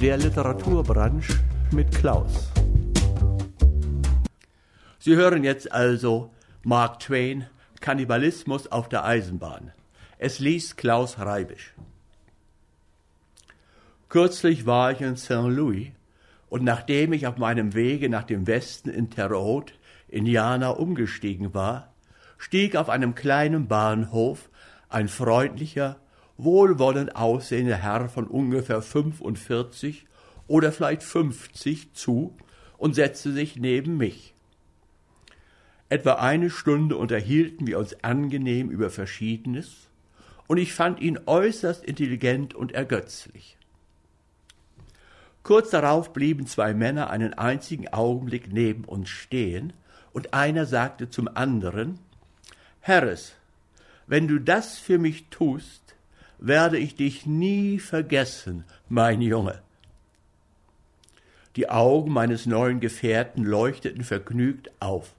Der Literaturbranche mit Klaus. Sie hören jetzt also Mark Twain, Kannibalismus auf der Eisenbahn. Es liest Klaus Reibisch. Kürzlich war ich in St. Louis und nachdem ich auf meinem Wege nach dem Westen in Terre Haute, Indiana, umgestiegen war, stieg auf einem kleinen Bahnhof ein freundlicher, wohlwollend aussehender Herr von ungefähr 45 oder vielleicht 50 zu und setzte sich neben mich. Etwa eine Stunde unterhielten wir uns angenehm über Verschiedenes, und ich fand ihn äußerst intelligent und ergötzlich. Kurz darauf blieben zwei Männer einen einzigen Augenblick neben uns stehen, und einer sagte zum anderen Harris, wenn du das für mich tust, werde ich dich nie vergessen, mein Junge. Die Augen meines neuen Gefährten leuchteten vergnügt auf.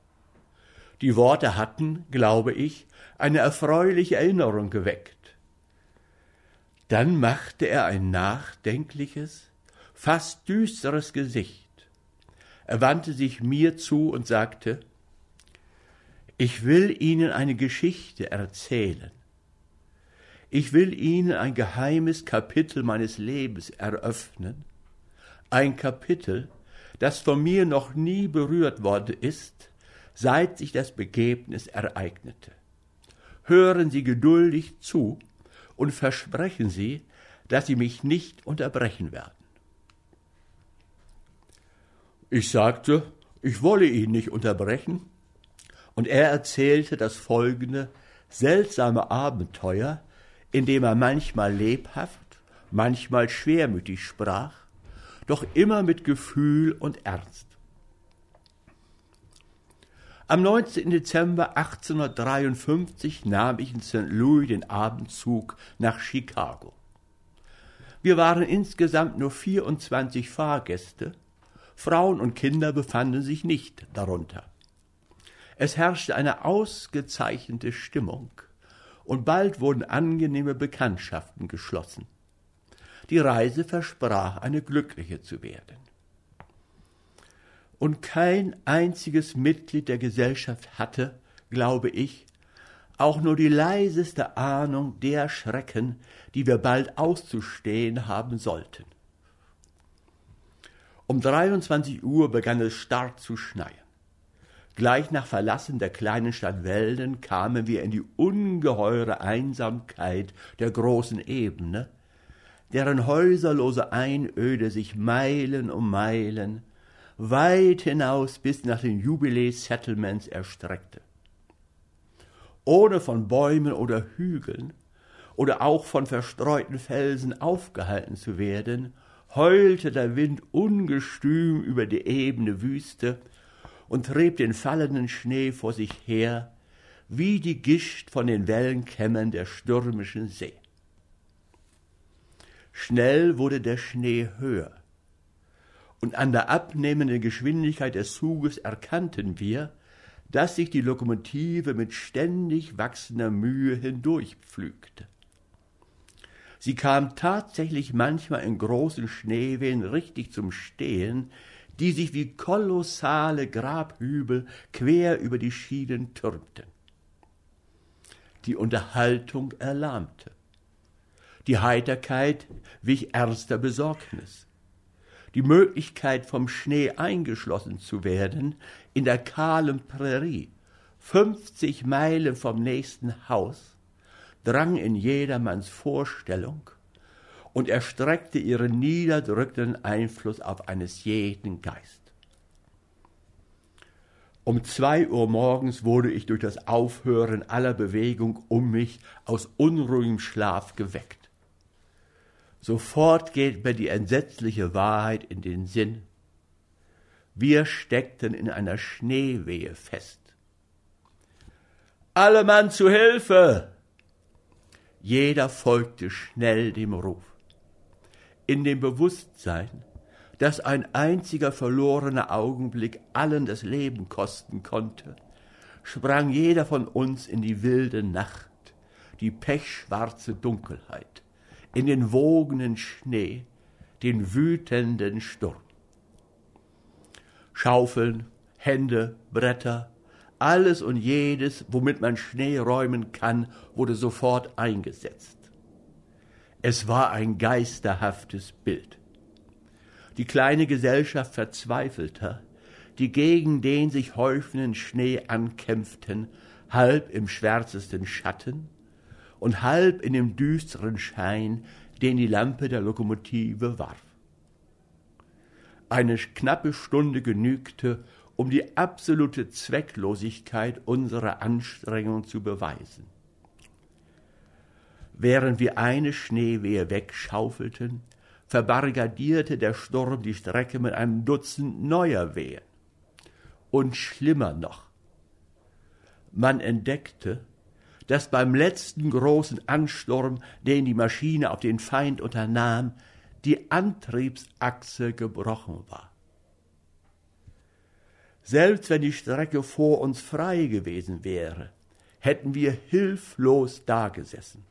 Die Worte hatten, glaube ich, eine erfreuliche Erinnerung geweckt. Dann machte er ein nachdenkliches, fast düsteres Gesicht. Er wandte sich mir zu und sagte Ich will Ihnen eine Geschichte erzählen. Ich will Ihnen ein geheimes Kapitel meines Lebens eröffnen, ein Kapitel, das von mir noch nie berührt worden ist, seit sich das Begebnis ereignete. Hören Sie geduldig zu, und versprechen Sie, dass Sie mich nicht unterbrechen werden. Ich sagte, ich wolle ihn nicht unterbrechen, und er erzählte das folgende seltsame Abenteuer, in dem er manchmal lebhaft, manchmal schwermütig sprach, doch immer mit Gefühl und Ernst. Am 19. Dezember 1853 nahm ich in St. Louis den Abendzug nach Chicago. Wir waren insgesamt nur 24 Fahrgäste, Frauen und Kinder befanden sich nicht darunter. Es herrschte eine ausgezeichnete Stimmung, und bald wurden angenehme Bekanntschaften geschlossen. Die Reise versprach eine glückliche zu werden und kein einziges Mitglied der Gesellschaft hatte, glaube ich, auch nur die leiseste Ahnung der Schrecken, die wir bald auszustehen haben sollten. Um 23 Uhr begann es stark zu schneien. Gleich nach Verlassen der kleinen Stadt Welden kamen wir in die ungeheure Einsamkeit der großen Ebene, deren häuserlose Einöde sich Meilen um Meilen weit hinaus bis nach den Jubilee-Settlements erstreckte. Ohne von Bäumen oder Hügeln oder auch von verstreuten Felsen aufgehalten zu werden, heulte der Wind ungestüm über die ebene Wüste und trieb den fallenden Schnee vor sich her, wie die Gischt von den Wellenkämmern der stürmischen See. Schnell wurde der Schnee höher und an der abnehmenden Geschwindigkeit des Zuges erkannten wir, dass sich die Lokomotive mit ständig wachsender Mühe hindurchpflügte. Sie kam tatsächlich manchmal in großen Schneewehen richtig zum Stehen, die sich wie kolossale Grabhügel quer über die Schienen türmten. Die Unterhaltung erlahmte. Die Heiterkeit wich ernster Besorgnis die Möglichkeit, vom Schnee eingeschlossen zu werden, in der kahlen Prärie, fünfzig Meilen vom nächsten Haus, drang in jedermanns Vorstellung und erstreckte ihren niederdrückenden Einfluss auf eines jeden Geist. Um zwei Uhr morgens wurde ich durch das Aufhören aller Bewegung um mich aus unruhigem Schlaf geweckt. Sofort geht mir die entsetzliche Wahrheit in den Sinn. Wir steckten in einer Schneewehe fest. Alle Mann zu Hilfe! Jeder folgte schnell dem Ruf. In dem Bewusstsein, dass ein einziger verlorener Augenblick allen das Leben kosten konnte, sprang jeder von uns in die wilde Nacht, die pechschwarze Dunkelheit in den wogenden Schnee, den wütenden Sturm. Schaufeln, Hände, Bretter, alles und jedes, womit man Schnee räumen kann, wurde sofort eingesetzt. Es war ein geisterhaftes Bild. Die kleine Gesellschaft verzweifelter, die gegen den sich häufenden Schnee ankämpften, halb im schwärzesten Schatten und halb in dem düsteren Schein, den die Lampe der Lokomotive warf. Eine knappe Stunde genügte, um die absolute Zwecklosigkeit unserer Anstrengung zu beweisen. Während wir eine Schneewehe wegschaufelten, verbarrikadierte der Sturm die Strecke mit einem Dutzend neuer Wehen. Und schlimmer noch, man entdeckte, dass beim letzten großen Ansturm, den die Maschine auf den Feind unternahm, die Antriebsachse gebrochen war. Selbst wenn die Strecke vor uns frei gewesen wäre, hätten wir hilflos dagesessen.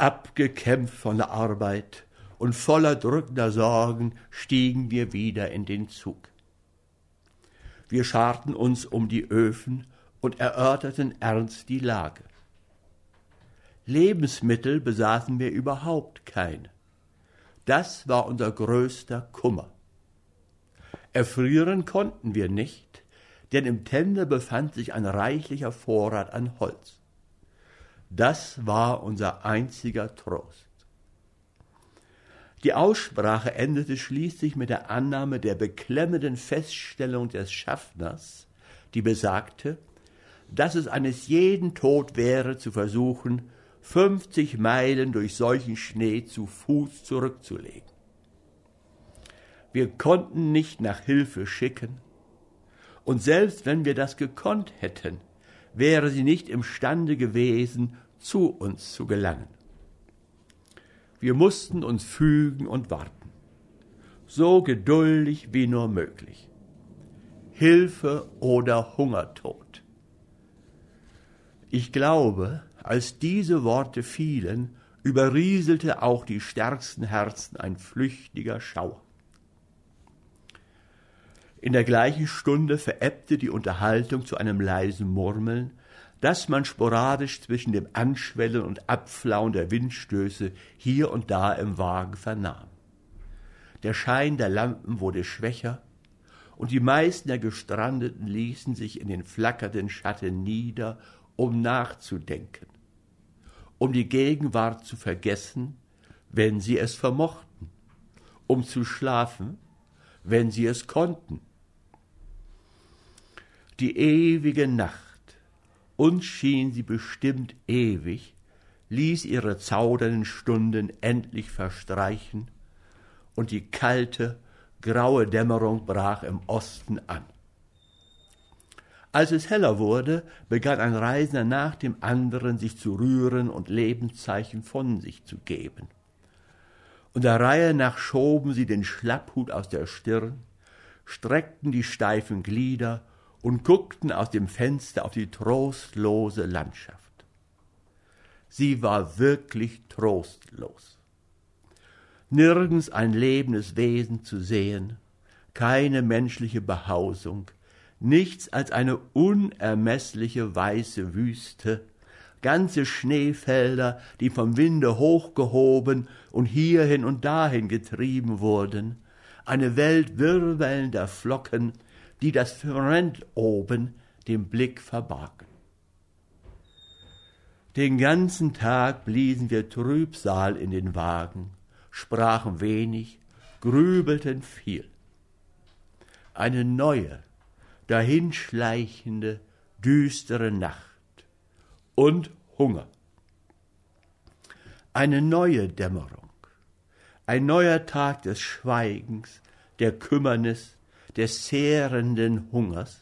Abgekämpft von der Arbeit und voller drückender Sorgen stiegen wir wieder in den Zug. Wir scharten uns um die Öfen und erörterten ernst die Lage. Lebensmittel besaßen wir überhaupt keine. Das war unser größter Kummer. Erfrieren konnten wir nicht, denn im Tender befand sich ein reichlicher Vorrat an Holz. Das war unser einziger Trost. Die Aussprache endete schließlich mit der Annahme der beklemmenden Feststellung des Schaffners, die besagte, dass es eines jeden Tod wäre, zu versuchen, fünfzig Meilen durch solchen Schnee zu Fuß zurückzulegen. Wir konnten nicht nach Hilfe schicken, und selbst wenn wir das gekonnt hätten, wäre sie nicht imstande gewesen, zu uns zu gelangen. Wir mussten uns fügen und warten, so geduldig wie nur möglich. Hilfe oder Hungertod. Ich glaube, als diese Worte fielen, überrieselte auch die stärksten Herzen ein flüchtiger Schauer. In der gleichen Stunde verebbte die Unterhaltung zu einem leisen Murmeln, das man sporadisch zwischen dem Anschwellen und Abflauen der Windstöße hier und da im Wagen vernahm. Der Schein der Lampen wurde schwächer, und die meisten der Gestrandeten ließen sich in den flackernden Schatten nieder, um nachzudenken, um die Gegenwart zu vergessen, wenn sie es vermochten, um zu schlafen, wenn sie es konnten. Die ewige Nacht, uns schien sie bestimmt ewig, ließ ihre zaudernden Stunden endlich verstreichen, und die kalte, graue Dämmerung brach im Osten an. Als es heller wurde, begann ein Reisender nach dem anderen sich zu rühren und Lebenszeichen von sich zu geben. Und der Reihe nach schoben sie den Schlapphut aus der Stirn, streckten die steifen Glieder und guckten aus dem Fenster auf die trostlose Landschaft. Sie war wirklich trostlos. Nirgends ein lebendes Wesen zu sehen, keine menschliche Behausung, nichts als eine unermeßliche weiße Wüste, ganze Schneefelder, die vom Winde hochgehoben und hierhin und dahin getrieben wurden, eine Welt wirbelnder Flocken, die das Firmament oben dem Blick verbargen. Den ganzen Tag bliesen wir Trübsal in den Wagen, sprachen wenig, grübelten viel. Eine neue, dahinschleichende, düstere Nacht und Hunger. Eine neue Dämmerung, ein neuer Tag des Schweigens, der Kümmernis, des zehrenden Hungers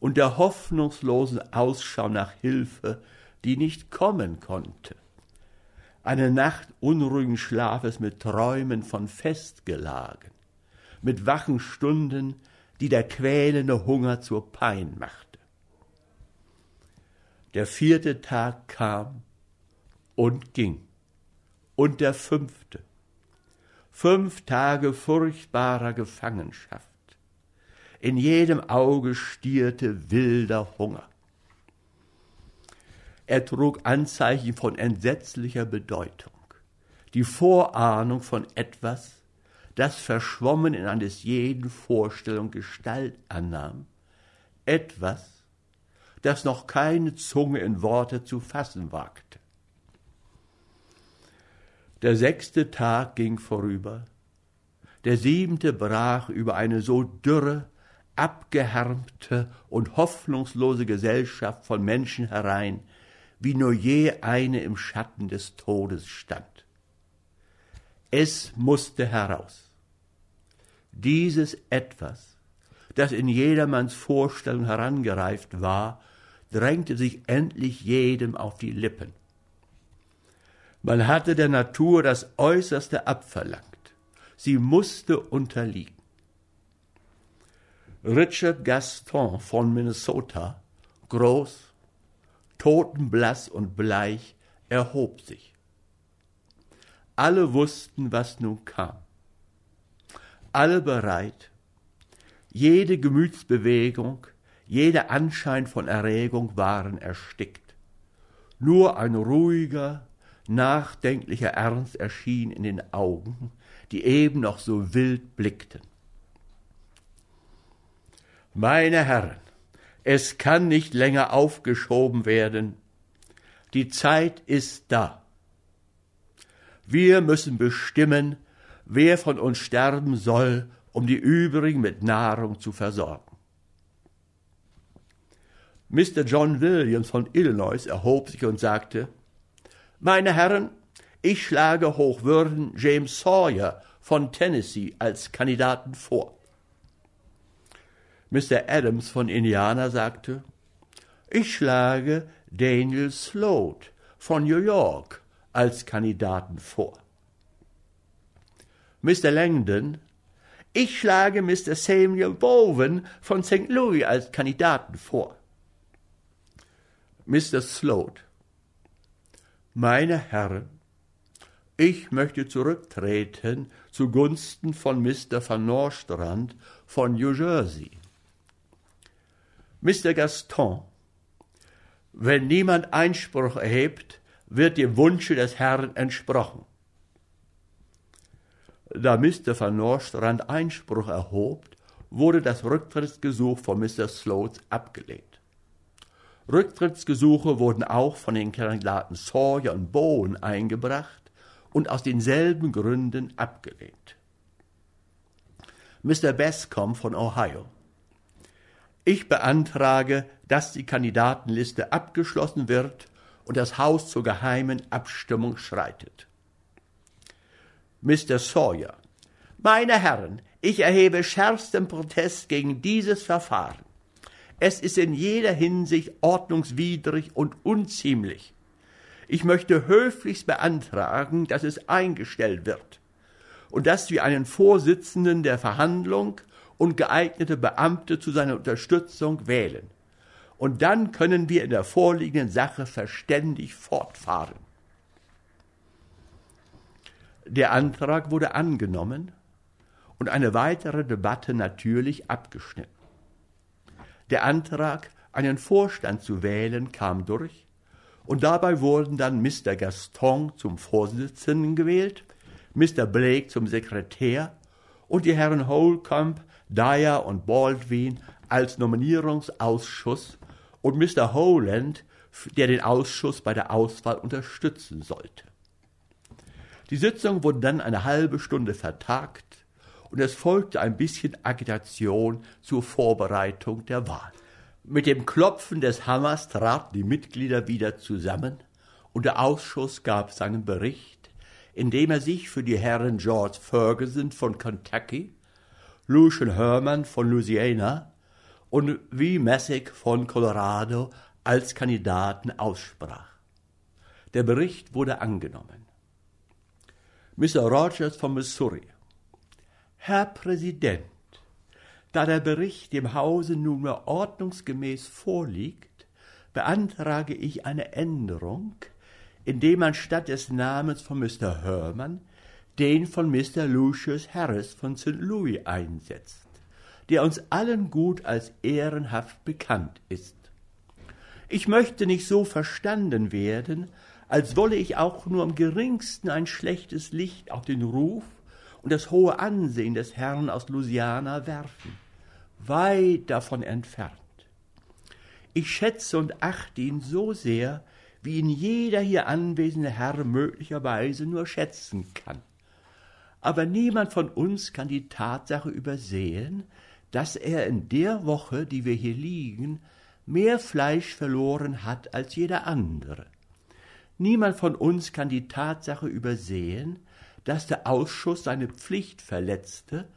und der hoffnungslosen Ausschau nach Hilfe, die nicht kommen konnte. Eine Nacht unruhigen Schlafes mit Träumen von Festgelagen, mit wachen Stunden, die der quälende Hunger zur Pein machte. Der vierte Tag kam und ging, und der fünfte Fünf Tage furchtbarer Gefangenschaft. In jedem Auge stierte wilder Hunger. Er trug Anzeichen von entsetzlicher Bedeutung, die Vorahnung von etwas, das verschwommen in eines jeden Vorstellung Gestalt annahm, etwas, das noch keine Zunge in Worte zu fassen wagte. Der sechste Tag ging vorüber, der siebente brach über eine so dürre, abgehärmte und hoffnungslose Gesellschaft von Menschen herein, wie nur je eine im Schatten des Todes stand. Es musste heraus. Dieses Etwas, das in jedermanns Vorstellung herangereift war, drängte sich endlich jedem auf die Lippen. Man hatte der Natur das Äußerste abverlangt. Sie musste unterliegen. Richard Gaston von Minnesota, groß, totenblass und bleich, erhob sich. Alle wussten, was nun kam. Alle bereit. Jede Gemütsbewegung, jeder Anschein von Erregung waren erstickt. Nur ein ruhiger, nachdenklicher Ernst erschien in den Augen, die eben noch so wild blickten. Meine Herren, es kann nicht länger aufgeschoben werden. Die Zeit ist da. Wir müssen bestimmen, wer von uns sterben soll, um die übrigen mit Nahrung zu versorgen. Mr. John Williams von Illinois erhob sich und sagte, Meine Herren, ich schlage Hochwürden James Sawyer von Tennessee als Kandidaten vor. Mr. Adams von Indiana sagte, ich schlage Daniel Sloat von New York als Kandidaten vor. Mr. Langdon, ich schlage Mr. Samuel Bowen von St. Louis als Kandidaten vor. Mr. Sloat, meine Herren, ich möchte zurücktreten zugunsten von Mr. Van Nostrand von New Jersey. Mr. Gaston, wenn niemand Einspruch erhebt, wird dem Wunsche des Herrn entsprochen. Da Mr. Van Nostrand Einspruch erhob, wurde das Rücktrittsgesuch von Mr. Sloat abgelehnt. Rücktrittsgesuche wurden auch von den Kandidaten Sawyer und Bowen eingebracht und aus denselben Gründen abgelehnt. Mr. Bascom von Ohio. Ich beantrage, dass die Kandidatenliste abgeschlossen wird und das Haus zur geheimen Abstimmung schreitet. Mr. Sawyer. Meine Herren, ich erhebe schärfsten Protest gegen dieses Verfahren. Es ist in jeder Hinsicht ordnungswidrig und unziemlich. Ich möchte höflichst beantragen, dass es eingestellt wird und dass wir einen Vorsitzenden der Verhandlung und geeignete Beamte zu seiner Unterstützung wählen. Und dann können wir in der vorliegenden Sache verständig fortfahren. Der Antrag wurde angenommen und eine weitere Debatte natürlich abgeschnitten. Der Antrag, einen Vorstand zu wählen, kam durch, und dabei wurden dann Mr. Gaston zum Vorsitzenden gewählt, Mr. Blake zum Sekretär und die Herren Holcomb, Dyer und Baldwin als Nominierungsausschuss und Mr. Howland, der den Ausschuss bei der Auswahl unterstützen sollte. Die Sitzung wurde dann eine halbe Stunde vertagt, und es folgte ein bisschen Agitation zur Vorbereitung der Wahl. Mit dem Klopfen des Hammers traten die Mitglieder wieder zusammen und der Ausschuss gab seinen Bericht, in dem er sich für die Herren George Ferguson von Kentucky, Lucian Herman von Louisiana und V. Messick von Colorado als Kandidaten aussprach. Der Bericht wurde angenommen. Mr. Rogers von Missouri, Herr Präsident, da der Bericht dem Hause nunmehr ordnungsgemäß vorliegt, beantrage ich eine Änderung, indem man statt des Namens von Mr. Herman den von Mr. Lucius Harris von St. Louis einsetzt, der uns allen gut als ehrenhaft bekannt ist. Ich möchte nicht so verstanden werden, als wolle ich auch nur am geringsten ein schlechtes Licht auf den Ruf und das hohe Ansehen des Herrn aus Louisiana werfen. Weit davon entfernt. Ich schätze und achte ihn so sehr, wie ihn jeder hier anwesende Herr möglicherweise nur schätzen kann. Aber niemand von uns kann die Tatsache übersehen, dass er in der Woche, die wir hier liegen, mehr Fleisch verloren hat als jeder andere. Niemand von uns kann die Tatsache übersehen, dass der Ausschuss seine Pflicht verletzte,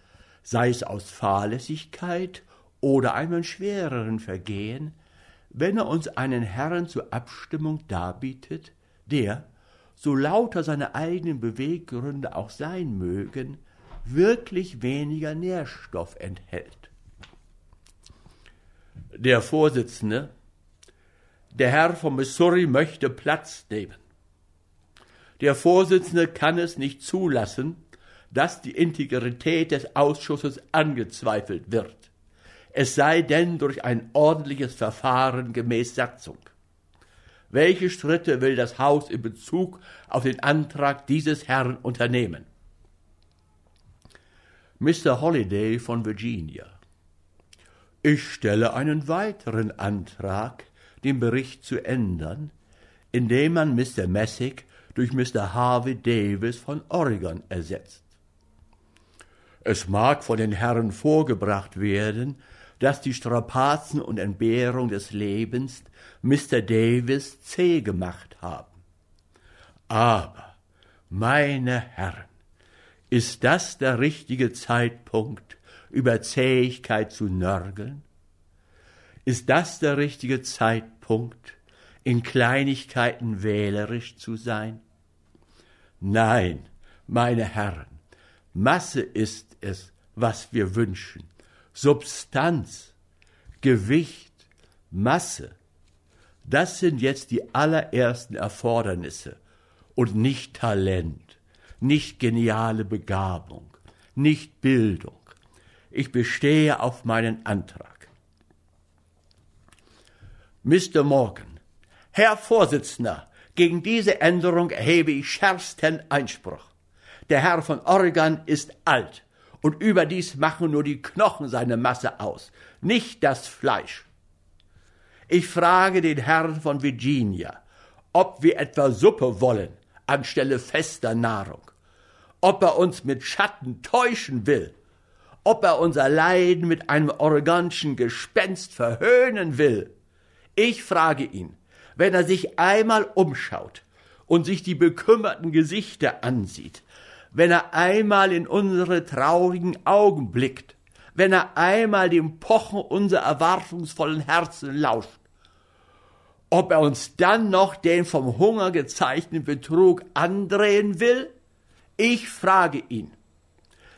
sei es aus Fahrlässigkeit oder einem schwereren Vergehen, wenn er uns einen Herrn zur Abstimmung darbietet, der, so lauter seine eigenen Beweggründe auch sein mögen, wirklich weniger Nährstoff enthält. Der Vorsitzende, der Herr von Missouri möchte Platz nehmen. Der Vorsitzende kann es nicht zulassen, dass die Integrität des Ausschusses angezweifelt wird, es sei denn durch ein ordentliches Verfahren gemäß Satzung. Welche Schritte will das Haus in Bezug auf den Antrag dieses Herrn unternehmen? Mr. Holliday von Virginia. Ich stelle einen weiteren Antrag, den Bericht zu ändern, indem man Mr. Messick durch Mr. Harvey Davis von Oregon ersetzt. Es mag von den Herren vorgebracht werden, dass die Strapazen und Entbehrung des Lebens Mr. Davis zäh gemacht haben. Aber, meine Herren, ist das der richtige Zeitpunkt, über Zähigkeit zu nörgeln? Ist das der richtige Zeitpunkt, in Kleinigkeiten wählerisch zu sein? Nein, meine Herren, Masse ist es, was wir wünschen. Substanz, Gewicht, Masse. Das sind jetzt die allerersten Erfordernisse und nicht Talent, nicht geniale Begabung, nicht Bildung. Ich bestehe auf meinen Antrag. Mr. Morgan, Herr Vorsitzender, gegen diese Änderung erhebe ich schärfsten Einspruch. Der Herr von Oregon ist alt, und überdies machen nur die Knochen seine Masse aus, nicht das Fleisch. Ich frage den Herrn von Virginia, ob wir etwa Suppe wollen anstelle fester Nahrung, ob er uns mit Schatten täuschen will, ob er unser Leiden mit einem oregonischen Gespenst verhöhnen will. Ich frage ihn, wenn er sich einmal umschaut und sich die bekümmerten Gesichter ansieht, wenn er einmal in unsere traurigen Augen blickt, wenn er einmal dem Pochen unserer erwartungsvollen Herzen lauscht, ob er uns dann noch den vom Hunger gezeichneten Betrug andrehen will? Ich frage ihn,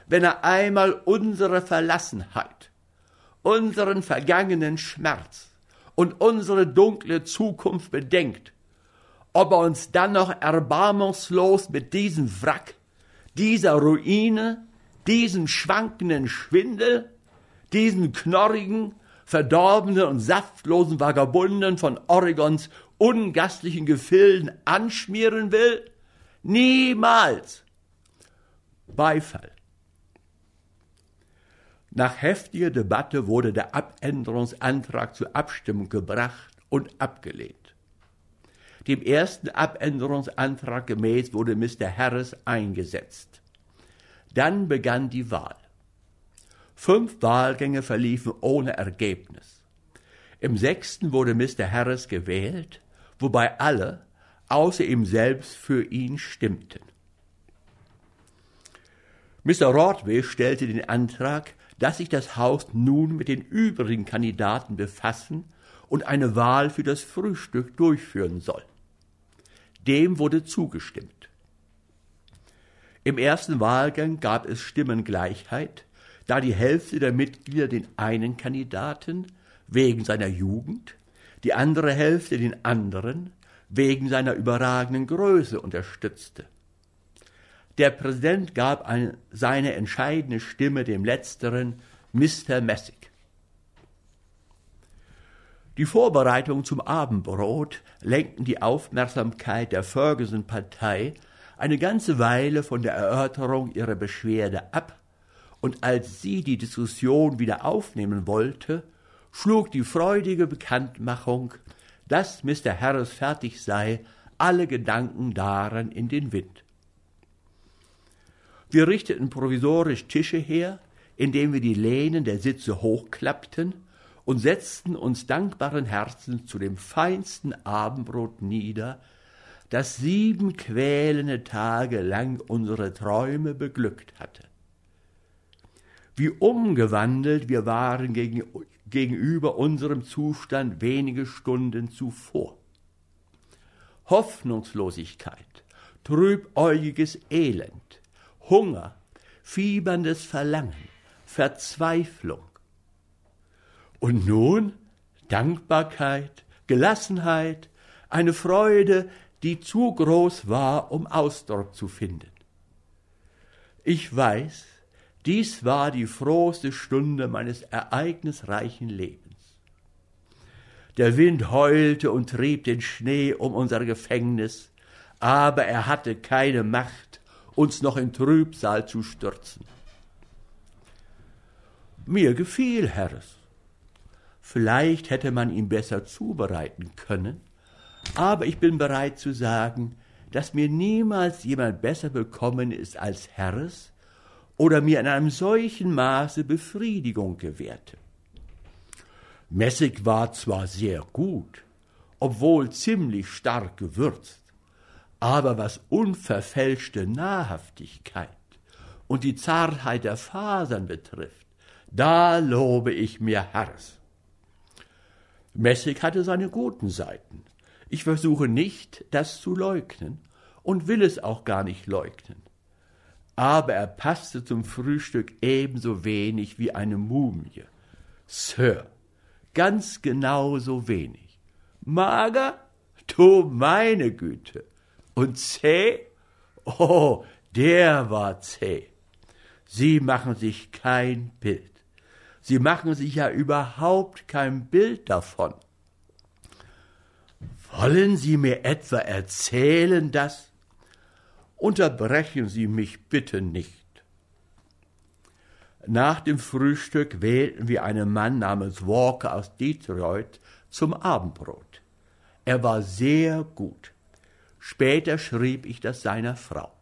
wenn er einmal unsere Verlassenheit, unseren vergangenen Schmerz und unsere dunkle Zukunft bedenkt, ob er uns dann noch erbarmungslos mit diesem Wrack dieser Ruine, diesen schwankenden Schwindel, diesen knorrigen, verdorbenen und saftlosen Vagabunden von Oregons ungastlichen Gefilden anschmieren will? Niemals! Beifall. Nach heftiger Debatte wurde der Abänderungsantrag zur Abstimmung gebracht und abgelehnt. Dem ersten Abänderungsantrag gemäß wurde Mr. Harris eingesetzt. Dann begann die Wahl. Fünf Wahlgänge verliefen ohne Ergebnis. Im sechsten wurde Mr. Harris gewählt, wobei alle, außer ihm selbst, für ihn stimmten. Mr. Rodway stellte den Antrag, dass sich das Haus nun mit den übrigen Kandidaten befassen und eine Wahl für das Frühstück durchführen soll. Dem wurde zugestimmt. Im ersten Wahlgang gab es Stimmengleichheit, da die Hälfte der Mitglieder den einen Kandidaten wegen seiner Jugend, die andere Hälfte den anderen wegen seiner überragenden Größe unterstützte. Der Präsident gab eine, seine entscheidende Stimme dem letzteren, Mr. Messig. Die Vorbereitungen zum Abendbrot lenkten die Aufmerksamkeit der Ferguson-Partei eine ganze Weile von der Erörterung ihrer Beschwerde ab, und als sie die Diskussion wieder aufnehmen wollte, schlug die freudige Bekanntmachung, dass Mr. Harris fertig sei, alle Gedanken daran in den Wind. Wir richteten provisorisch Tische her, indem wir die Lehnen der Sitze hochklappten und setzten uns dankbaren Herzens zu dem feinsten Abendbrot nieder, das sieben quälende Tage lang unsere Träume beglückt hatte. Wie umgewandelt wir waren gegen, gegenüber unserem Zustand wenige Stunden zuvor. Hoffnungslosigkeit, trübäugiges Elend, Hunger, fieberndes Verlangen, Verzweiflung, und nun Dankbarkeit, Gelassenheit, eine Freude, die zu groß war, um Ausdruck zu finden. Ich weiß, dies war die frohste Stunde meines ereignisreichen Lebens. Der Wind heulte und trieb den Schnee um unser Gefängnis, aber er hatte keine Macht, uns noch in Trübsal zu stürzen. Mir gefiel Harris. Vielleicht hätte man ihn besser zubereiten können, aber ich bin bereit zu sagen, dass mir niemals jemand besser bekommen ist als Harris oder mir in einem solchen Maße Befriedigung gewährte. Messig war zwar sehr gut, obwohl ziemlich stark gewürzt, aber was unverfälschte Nahrhaftigkeit und die Zartheit der Fasern betrifft, da lobe ich mir Harris. Messig hatte seine guten Seiten. Ich versuche nicht, das zu leugnen und will es auch gar nicht leugnen. Aber er passte zum Frühstück ebenso wenig wie eine Mumie. Sir, ganz genauso wenig. Mager? Du meine Güte. Und zäh? Oh, der war zäh. Sie machen sich kein Bild. Sie machen sich ja überhaupt kein Bild davon. Wollen Sie mir etwa erzählen, dass? Unterbrechen Sie mich bitte nicht. Nach dem Frühstück wählten wir einen Mann namens Walker aus Detroit zum Abendbrot. Er war sehr gut. Später schrieb ich das seiner Frau.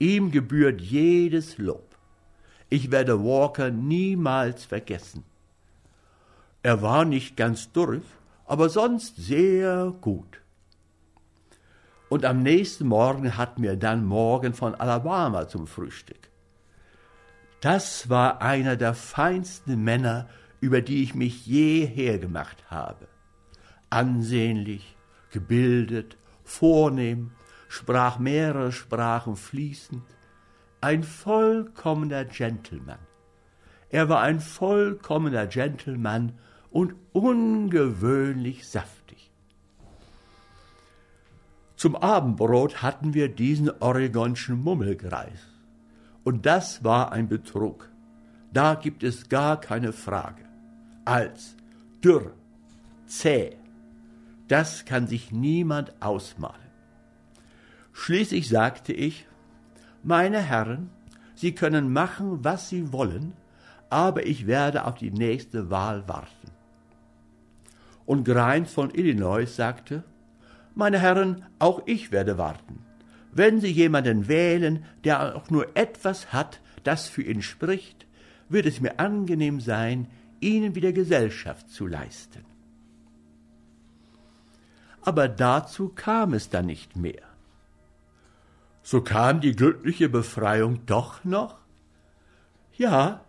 Ihm gebührt jedes Lob. Ich werde Walker niemals vergessen. Er war nicht ganz durch, aber sonst sehr gut. Und am nächsten Morgen hatten wir dann Morgen von Alabama zum Frühstück. Das war einer der feinsten Männer, über die ich mich je hergemacht habe. Ansehnlich, gebildet, vornehm, sprach mehrere Sprachen fließend, ein vollkommener Gentleman. Er war ein vollkommener Gentleman und ungewöhnlich saftig. Zum Abendbrot hatten wir diesen oregonschen Mummelgreis. Und das war ein Betrug. Da gibt es gar keine Frage. Als dürr, zäh, das kann sich niemand ausmalen. Schließlich sagte ich, meine Herren, Sie können machen, was Sie wollen, aber ich werde auf die nächste Wahl warten. Und Greins von Illinois sagte, meine Herren, auch ich werde warten. Wenn Sie jemanden wählen, der auch nur etwas hat, das für ihn spricht, wird es mir angenehm sein, Ihnen wieder Gesellschaft zu leisten. Aber dazu kam es dann nicht mehr. So kam die glückliche Befreiung doch noch? Ja,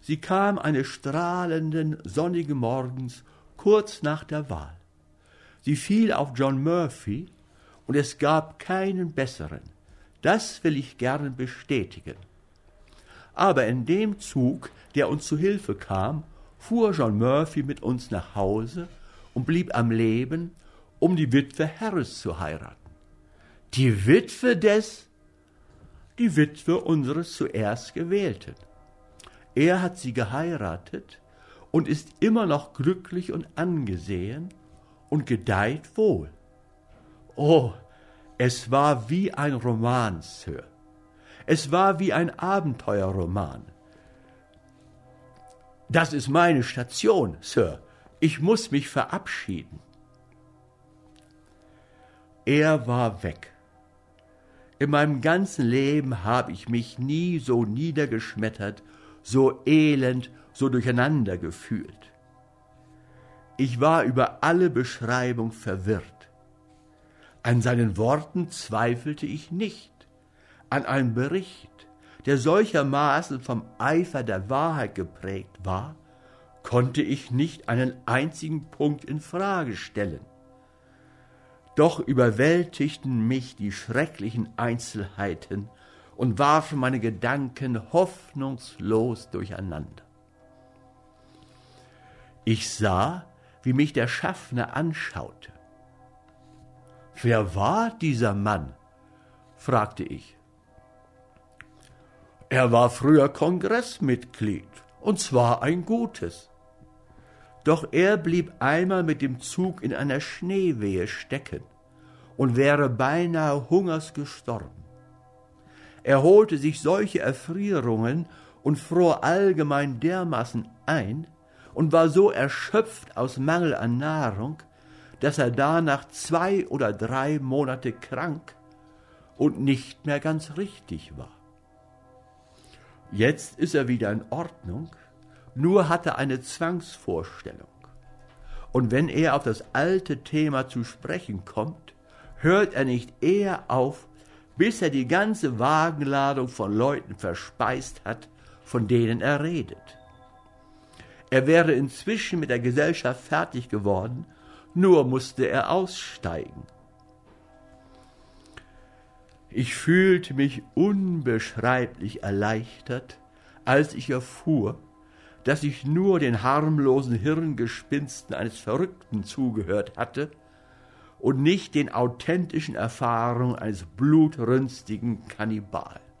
sie kam eines strahlenden, sonnigen Morgens kurz nach der Wahl. Sie fiel auf John Murphy, und es gab keinen besseren. Das will ich gern bestätigen. Aber in dem Zug, der uns zu Hilfe kam, fuhr John Murphy mit uns nach Hause und blieb am Leben, um die Witwe Harris zu heiraten. Die Witwe des? die Witwe unseres zuerst Gewählten. Er hat sie geheiratet und ist immer noch glücklich und angesehen und gedeiht wohl. Oh, es war wie ein Roman, Sir. Es war wie ein Abenteuerroman. Das ist meine Station, Sir. Ich muss mich verabschieden. Er war weg. In meinem ganzen Leben habe ich mich nie so niedergeschmettert, so elend, so durcheinander gefühlt. Ich war über alle Beschreibung verwirrt. An seinen Worten zweifelte ich nicht, an einem Bericht, der solchermaßen vom Eifer der Wahrheit geprägt war, konnte ich nicht einen einzigen Punkt in Frage stellen. Doch überwältigten mich die schrecklichen Einzelheiten und warfen meine Gedanken hoffnungslos durcheinander. Ich sah, wie mich der Schaffner anschaute. Wer war dieser Mann? fragte ich. Er war früher Kongressmitglied, und zwar ein gutes. Doch er blieb einmal mit dem Zug in einer Schneewehe stecken und wäre beinahe hungers gestorben. Er holte sich solche Erfrierungen und fror allgemein dermaßen ein und war so erschöpft aus Mangel an Nahrung, dass er danach zwei oder drei Monate krank und nicht mehr ganz richtig war. Jetzt ist er wieder in Ordnung, nur hat er eine Zwangsvorstellung. Und wenn er auf das alte Thema zu sprechen kommt, hört er nicht eher auf, bis er die ganze Wagenladung von Leuten verspeist hat, von denen er redet. Er wäre inzwischen mit der Gesellschaft fertig geworden, nur musste er aussteigen. Ich fühlte mich unbeschreiblich erleichtert, als ich erfuhr, dass ich nur den harmlosen Hirngespinsten eines Verrückten zugehört hatte und nicht den authentischen Erfahrungen eines blutrünstigen Kannibalen.